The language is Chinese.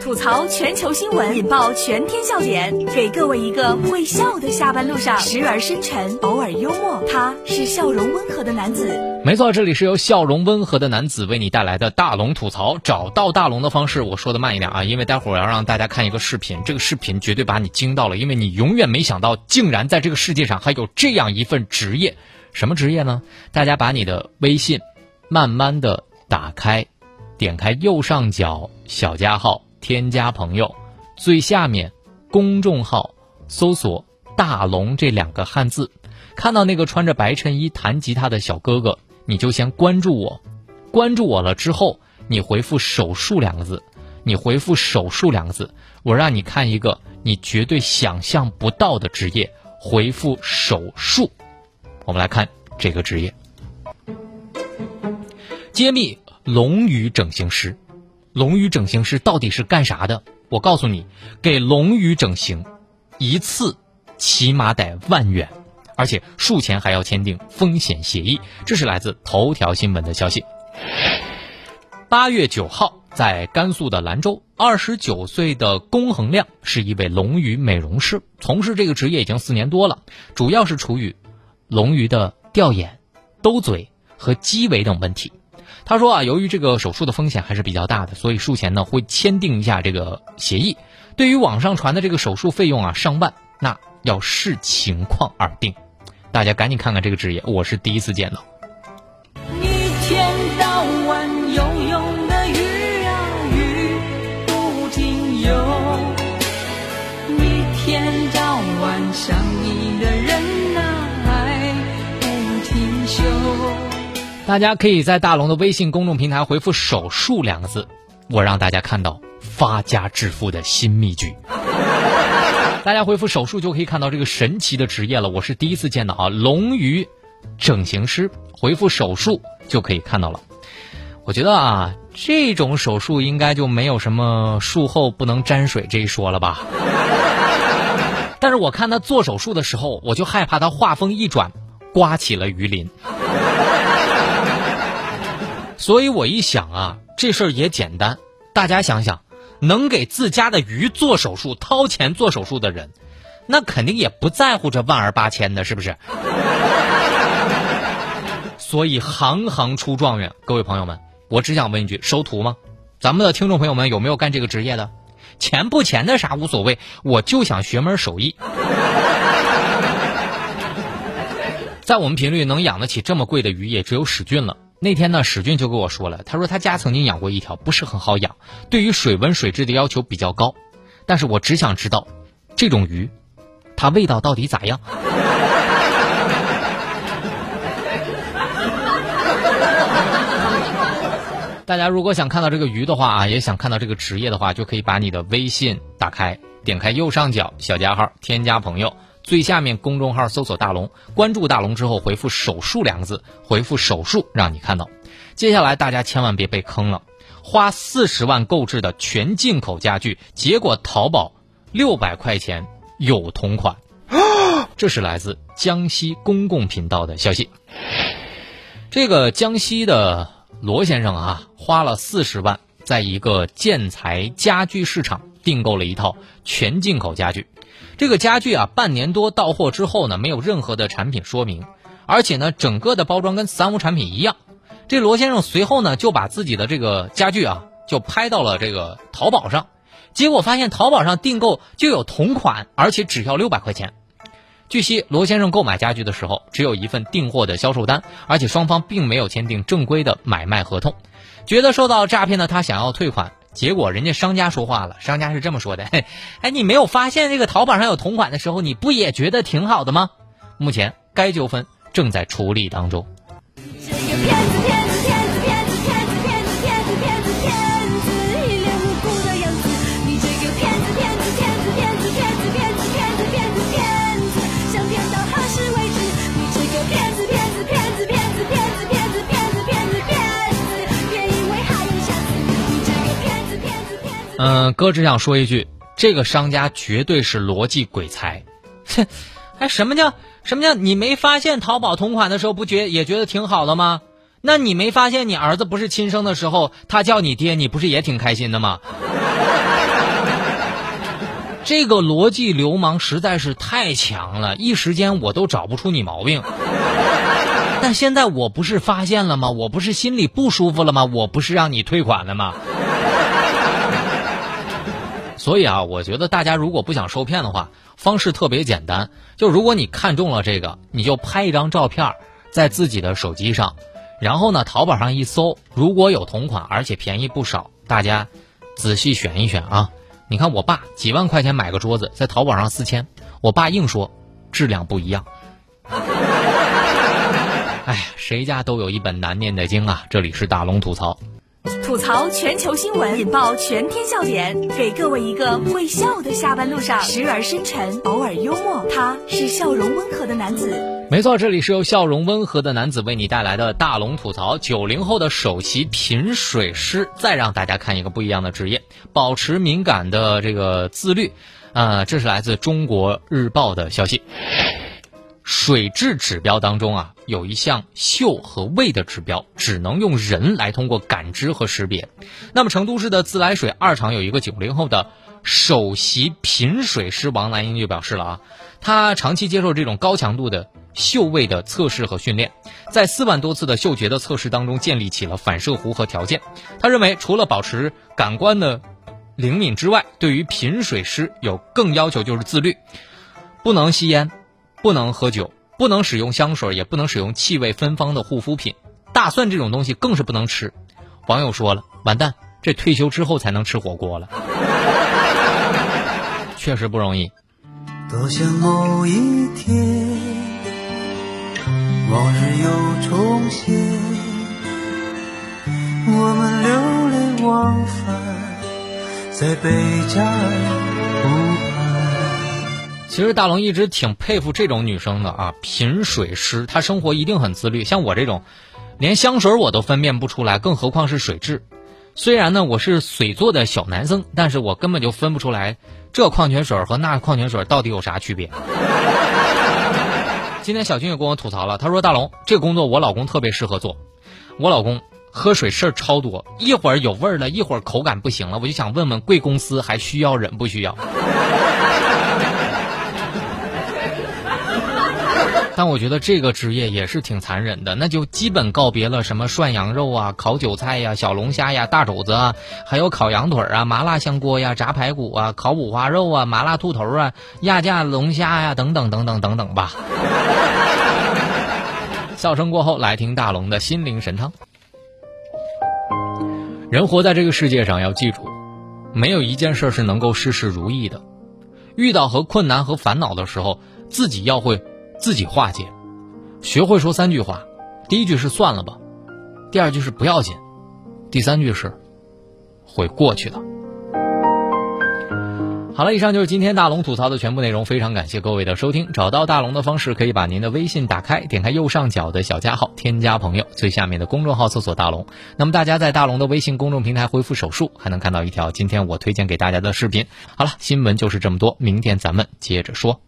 吐槽全球新闻，引爆全天笑点，给各位一个会笑的下班路上，时而深沉，偶尔幽默。他是笑容温和的男子。没错，这里是由笑容温和的男子为你带来的大龙吐槽。找到大龙的方式，我说的慢一点啊，因为待会儿要让大家看一个视频，这个视频绝对把你惊到了，因为你永远没想到，竟然在这个世界上还有这样一份职业。什么职业呢？大家把你的微信慢慢的打开，点开右上角小加号。添加朋友，最下面公众号搜索“大龙”这两个汉字，看到那个穿着白衬衣弹吉他的小哥哥，你就先关注我。关注我了之后，你回复“手术”两个字，你回复“手术”两个字，我让你看一个你绝对想象不到的职业。回复“手术”，我们来看这个职业：揭秘龙鱼整形师。龙鱼整形师到底是干啥的？我告诉你，给龙鱼整形，一次起码得万元，而且术前还要签订风险协议。这是来自头条新闻的消息。八月九号，在甘肃的兰州，二十九岁的龚恒亮是一位龙鱼美容师，从事这个职业已经四年多了，主要是处理龙鱼的掉眼、兜嘴和鸡尾等问题。他说啊，由于这个手术的风险还是比较大的，所以术前呢会签订一下这个协议。对于网上传的这个手术费用啊上万，那要视情况而定。大家赶紧看看这个职业，我是第一次见到。大家可以在大龙的微信公众平台回复“手术”两个字，我让大家看到发家致富的新秘诀。大家回复“手术”就可以看到这个神奇的职业了，我是第一次见到啊！龙鱼整形师，回复“手术”就可以看到了。我觉得啊，这种手术应该就没有什么术后不能沾水这一说了吧？但是我看他做手术的时候，我就害怕他话锋一转，刮起了鱼鳞。所以我一想啊，这事儿也简单。大家想想，能给自家的鱼做手术、掏钱做手术的人，那肯定也不在乎这万儿八千的，是不是？所以行行出状元，各位朋友们，我只想问一句：收徒吗？咱们的听众朋友们有没有干这个职业的？钱不钱的啥无所谓，我就想学门手艺。在我们频率能养得起这么贵的鱼，也只有史俊了。那天呢，史俊就跟我说了，他说他家曾经养过一条，不是很好养，对于水温水质的要求比较高。但是我只想知道，这种鱼，它味道到底咋样？大家如果想看到这个鱼的话啊，也想看到这个职业的话，就可以把你的微信打开，点开右上角小加号，添加朋友。最下面公众号搜索大龙，关注大龙之后回复“手术”两个字，回复“手术”让你看到。接下来大家千万别被坑了，花四十万购置的全进口家具，结果淘宝六百块钱有同款。这是来自江西公共频道的消息。这个江西的罗先生啊，花了四十万，在一个建材家居市场订购了一套全进口家具。这个家具啊，半年多到货之后呢，没有任何的产品说明，而且呢，整个的包装跟三无产品一样。这罗先生随后呢，就把自己的这个家具啊，就拍到了这个淘宝上，结果发现淘宝上订购就有同款，而且只要六百块钱。据悉，罗先生购买家具的时候，只有一份订货的销售单，而且双方并没有签订正规的买卖合同。觉得受到诈骗的他，想要退款。结果人家商家说话了，商家是这么说的：“哎，你没有发现这个淘宝上有同款的时候，你不也觉得挺好的吗？”目前该纠纷正在处理当中。嗯，哥只想说一句，这个商家绝对是逻辑鬼才。哼，哎，什么叫什么叫你没发现淘宝同款的时候不觉也觉得挺好的吗？那你没发现你儿子不是亲生的时候，他叫你爹，你不是也挺开心的吗？这个逻辑流氓实在是太强了，一时间我都找不出你毛病。但现在我不是发现了吗？我不是心里不舒服了吗？我不是让你退款了吗？所以啊，我觉得大家如果不想受骗的话，方式特别简单，就如果你看中了这个，你就拍一张照片在自己的手机上，然后呢，淘宝上一搜，如果有同款而且便宜不少，大家仔细选一选啊。你看我爸几万块钱买个桌子，在淘宝上四千，我爸硬说质量不一样。哎，谁家都有一本难念的经啊！这里是大龙吐槽，吐槽全球新闻，引爆全天笑点，给各位一个会笑的下班路上，时而深沉，偶尔幽默，他是笑容温和的男子。没错，这里是由笑容温和的男子为你带来的大龙吐槽。九零后的首席品水师，再让大家看一个不一样的职业，保持敏感的这个自律。啊，这是来自中国日报的消息。水质指标当中啊，有一项嗅和味的指标，只能用人来通过感知和识别。那么成都市的自来水二厂有一个九零后的首席品水师王兰英就表示了啊，他长期接受这种高强度的嗅味的测试和训练，在四万多次的嗅觉的测试当中建立起了反射弧和条件。他认为，除了保持感官的灵敏之外，对于品水师有更要求就是自律，不能吸烟。不能喝酒，不能使用香水，也不能使用气味芬芳的护肤品。大蒜这种东西更是不能吃。网友说了：“完蛋，这退休之后才能吃火锅了。”确实不容易。多想某一天，往日又重现，我们流连忘返在北站。其实大龙一直挺佩服这种女生的啊，品水师，她生活一定很自律。像我这种，连香水我都分辨不出来，更何况是水质。虽然呢，我是水做的小男生，但是我根本就分不出来这矿泉水和那矿泉水到底有啥区别。今天小军也跟我吐槽了，他说大龙，这个工作我老公特别适合做。我老公喝水事儿超多，一会儿有味儿了，一会儿口感不行了，我就想问问贵公司还需要人不需要？但我觉得这个职业也是挺残忍的，那就基本告别了什么涮羊肉啊、烤韭菜呀、小龙虾呀、大肘子啊，还有烤羊腿啊、麻辣香锅呀、炸排骨啊、烤五花肉啊、麻辣兔头啊、压架龙虾呀等等等等等等吧。笑声过后，来听大龙的心灵神汤。人活在这个世界上，要记住，没有一件事是能够事事如意的。遇到和困难和烦恼的时候，自己要会。自己化解，学会说三句话。第一句是算了吧，第二句是不要紧，第三句是会过去的。好了，以上就是今天大龙吐槽的全部内容。非常感谢各位的收听。找到大龙的方式，可以把您的微信打开，点开右上角的小加号，添加朋友，最下面的公众号搜索大龙。那么大家在大龙的微信公众平台回复手术，还能看到一条今天我推荐给大家的视频。好了，新闻就是这么多，明天咱们接着说。